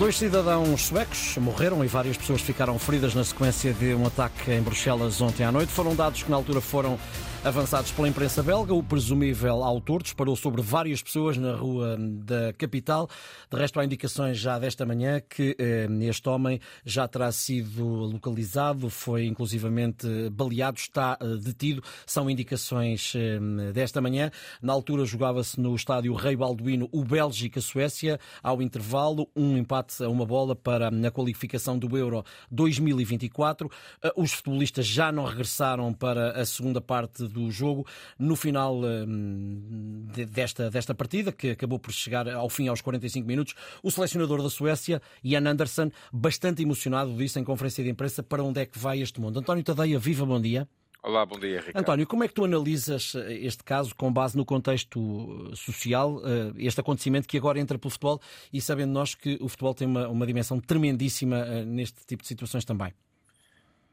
Dois cidadãos suecos morreram e várias pessoas ficaram feridas na sequência de um ataque em Bruxelas ontem à noite. Foram dados que na altura foram avançados pela imprensa belga. O presumível autor disparou sobre várias pessoas na rua da capital. De resto, há indicações já desta manhã que eh, este homem já terá sido localizado, foi inclusivamente baleado, está eh, detido. São indicações eh, desta manhã. Na altura jogava-se no estádio Rei Balduino o Bélgica-Suécia. Ao intervalo, um empate a uma bola para a qualificação do Euro 2024. Eh, os futebolistas já não regressaram para a segunda parte do jogo. No final hum, desta, desta partida, que acabou por chegar ao fim aos 45 minutos, o selecionador da Suécia, Ian Anderson, bastante emocionado, disse em conferência de imprensa para onde é que vai este mundo. António Tadeia, viva, bom dia. Olá, bom dia, Ricardo. António, como é que tu analisas eh, este caso com base no contexto eh, social, eh, este acontecimento que agora entra pelo futebol e sabendo nós que o futebol tem uma, uma dimensão tremendíssima neste tipo de situações também?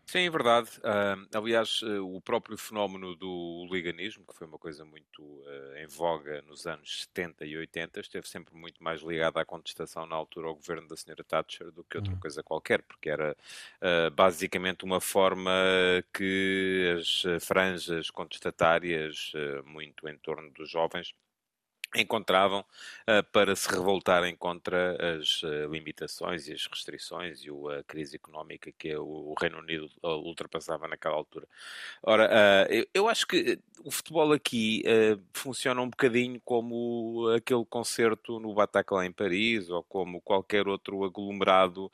Sim, é verdade. Uh, aliás, uh, o próprio fenómeno do liganismo, que foi uma coisa muito uh, em voga nos anos 70 e 80, esteve sempre muito mais ligado à contestação na altura ao governo da Sra. Thatcher do que outra uhum. coisa qualquer, porque era ah, basicamente uma forma que as franjas contestatárias, muito em torno dos jovens, encontravam uh, para se revoltarem contra as uh, limitações e as restrições e a crise económica que o, o Reino Unido uh, ultrapassava naquela altura. Ora, eu, eu, acho que o futebol aqui funciona um bocadinho como aquele concerto no Bataclan em Paris ou como qualquer outro aglomerado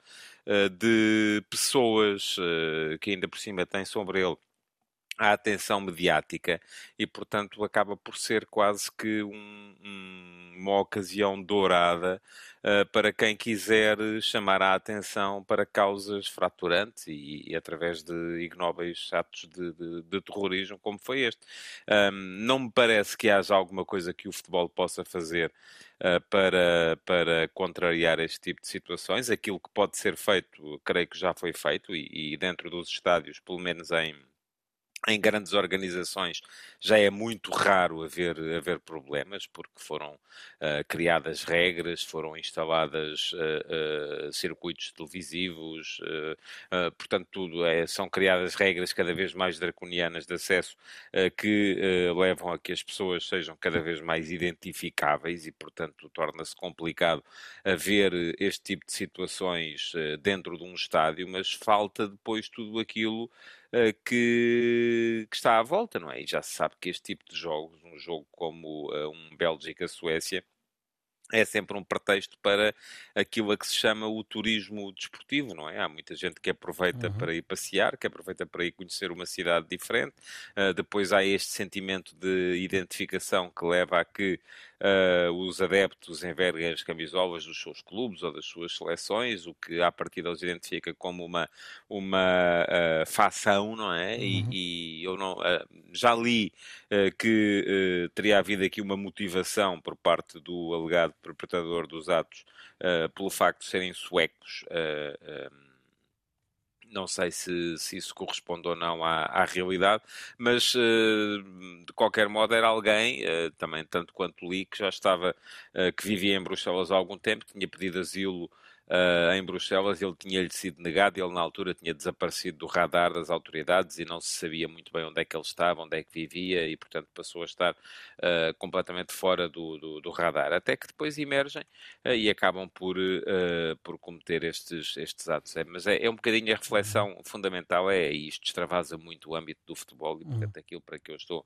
de pessoas que ainda por cima têm sobre ele a atenção mediática e, portanto, acaba por ser quase que um, um, uma ocasião dourada uh, para quem quiser chamar a atenção para causas fraturantes e, e através de ignóbeis atos de, de, de, terrorismo, como foi este. Um, não me parece que haja alguma coisa que o futebol possa fazer uh, para, para contrariar este tipo de situações. Aquilo que pode ser feito, creio que já foi feito, e, e dentro dos estádios, pelo menos em em grandes organizações já é muito raro haver, haver problemas, porque foram uh, criadas regras, foram instaladas uh, uh, circuitos televisivos, portanto, tudo é, são criadas regras cada vez mais draconianas de acesso que levam a que as pessoas sejam cada vez mais identificáveis e, portanto, torna-se complicado haver este tipo de situações dentro de um estádio, mas falta depois tudo aquilo que, que, está à volta, não é? E já se sabe que este tipo de jogos, um jogo como uh, um Bélgica-Suécia, é sempre um pretexto para aquilo a que se chama o turismo desportivo, não é? Há muita gente que aproveita uhum. para ir passear, que aproveita para ir conhecer uma cidade diferente. Uh, depois há este sentimento de identificação que leva a que uh, os adeptos enverguem as camisolas dos seus clubes ou das suas seleções, o que à partida os identifica como uma, uma uh, fação, não é? Uhum. E, e, eu não, uh, já li que teria havido aqui uma motivação por parte do alegado perpetrador dos atos pelo facto de serem suecos. Não sei se, se isso corresponde ou não à, à realidade, mas uh, de qualquer modo era alguém, uh, também tanto quanto li, que já estava, uh, que vivia em Bruxelas há algum tempo, tinha pedido asilo uh, em Bruxelas, ele tinha-lhe sido negado, ele na altura tinha desaparecido do radar das autoridades e não se sabia muito bem onde é que ele estava, onde é que vivia e, portanto, passou a estar uh, completamente fora do, do, do, radar. Até que depois emergem uh, e acabam por, por cometer estes, estes atos. É, mas é, é, um bocadinho a reflexão fundamental, é isto extravasa muito o âmbito do futebol e, portanto, aquilo para que eu estou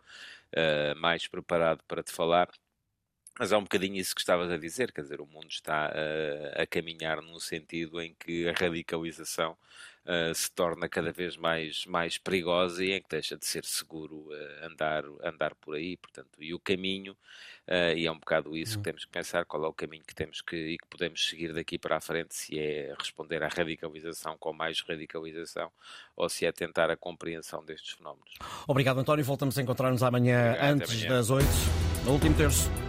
mais preparado para te falar mas é um bocadinho isso que estavas a dizer, quer dizer, o mundo está uh, a caminhar num sentido em que a radicalização uh, se torna cada vez mais, mais perigosa e em que deixa de ser seguro uh, andar, andar por aí, portanto, e o caminho, e é um bocado isso que uhum. temos que pensar, qual é o caminho que temos que, e que podemos seguir daqui para a frente, se é responder à radicalização com mais radicalização ou se é tentar a compreensão destes fenómenos. Obrigado, António. Voltamos a encontrar-nos amanhã Obrigado, antes amanhã. das oito, no último terço.